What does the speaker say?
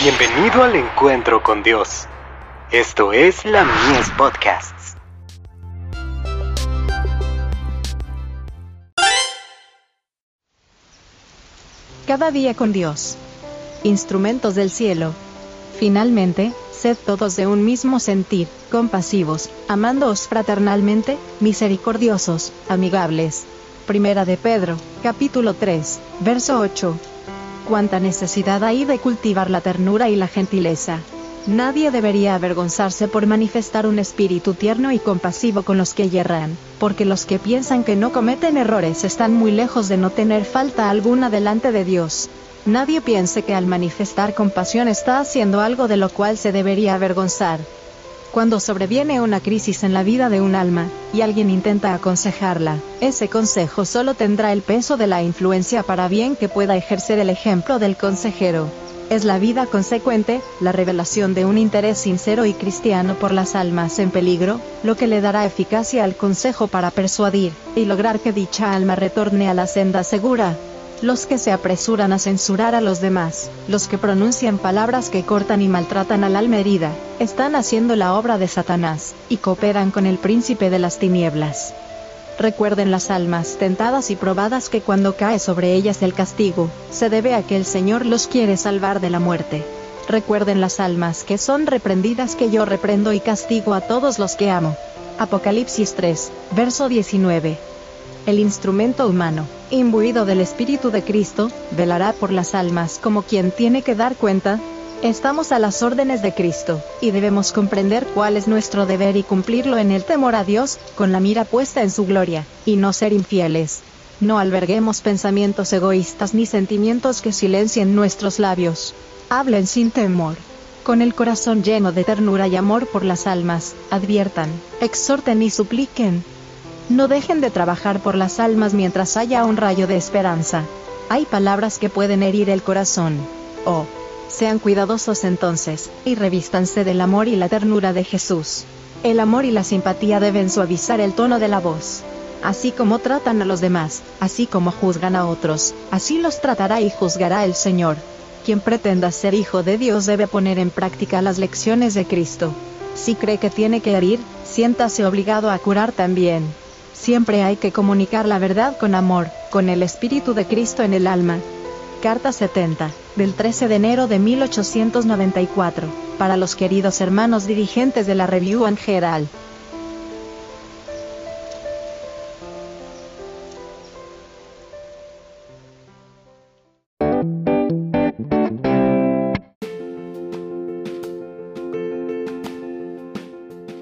Bienvenido al encuentro con Dios. Esto es la Mies Podcasts. Cada día con Dios. Instrumentos del cielo. Finalmente, sed todos de un mismo sentir, compasivos, amándoos fraternalmente, misericordiosos, amigables. Primera de Pedro, capítulo 3, verso 8 cuánta necesidad hay de cultivar la ternura y la gentileza. Nadie debería avergonzarse por manifestar un espíritu tierno y compasivo con los que yerran, porque los que piensan que no cometen errores están muy lejos de no tener falta alguna delante de Dios. Nadie piense que al manifestar compasión está haciendo algo de lo cual se debería avergonzar. Cuando sobreviene una crisis en la vida de un alma, y alguien intenta aconsejarla, ese consejo solo tendrá el peso de la influencia para bien que pueda ejercer el ejemplo del consejero. Es la vida consecuente, la revelación de un interés sincero y cristiano por las almas en peligro, lo que le dará eficacia al consejo para persuadir, y lograr que dicha alma retorne a la senda segura los que se apresuran a censurar a los demás, los que pronuncian palabras que cortan y maltratan al alma herida, están haciendo la obra de Satanás, y cooperan con el príncipe de las tinieblas. Recuerden las almas tentadas y probadas que cuando cae sobre ellas el castigo, se debe a que el Señor los quiere salvar de la muerte. Recuerden las almas que son reprendidas que yo reprendo y castigo a todos los que amo. Apocalipsis 3, verso 19 el instrumento humano, imbuido del Espíritu de Cristo, velará por las almas como quien tiene que dar cuenta. Estamos a las órdenes de Cristo, y debemos comprender cuál es nuestro deber y cumplirlo en el temor a Dios, con la mira puesta en su gloria, y no ser infieles. No alberguemos pensamientos egoístas ni sentimientos que silencien nuestros labios. Hablen sin temor. Con el corazón lleno de ternura y amor por las almas, adviertan, exhorten y supliquen, no dejen de trabajar por las almas mientras haya un rayo de esperanza. Hay palabras que pueden herir el corazón. Oh, sean cuidadosos entonces, y revístanse del amor y la ternura de Jesús. El amor y la simpatía deben suavizar el tono de la voz. Así como tratan a los demás, así como juzgan a otros, así los tratará y juzgará el Señor. Quien pretenda ser hijo de Dios debe poner en práctica las lecciones de Cristo. Si cree que tiene que herir, siéntase obligado a curar también. Siempre hay que comunicar la verdad con amor, con el Espíritu de Cristo en el alma. Carta 70, del 13 de enero de 1894, para los queridos hermanos dirigentes de la Review and Herald.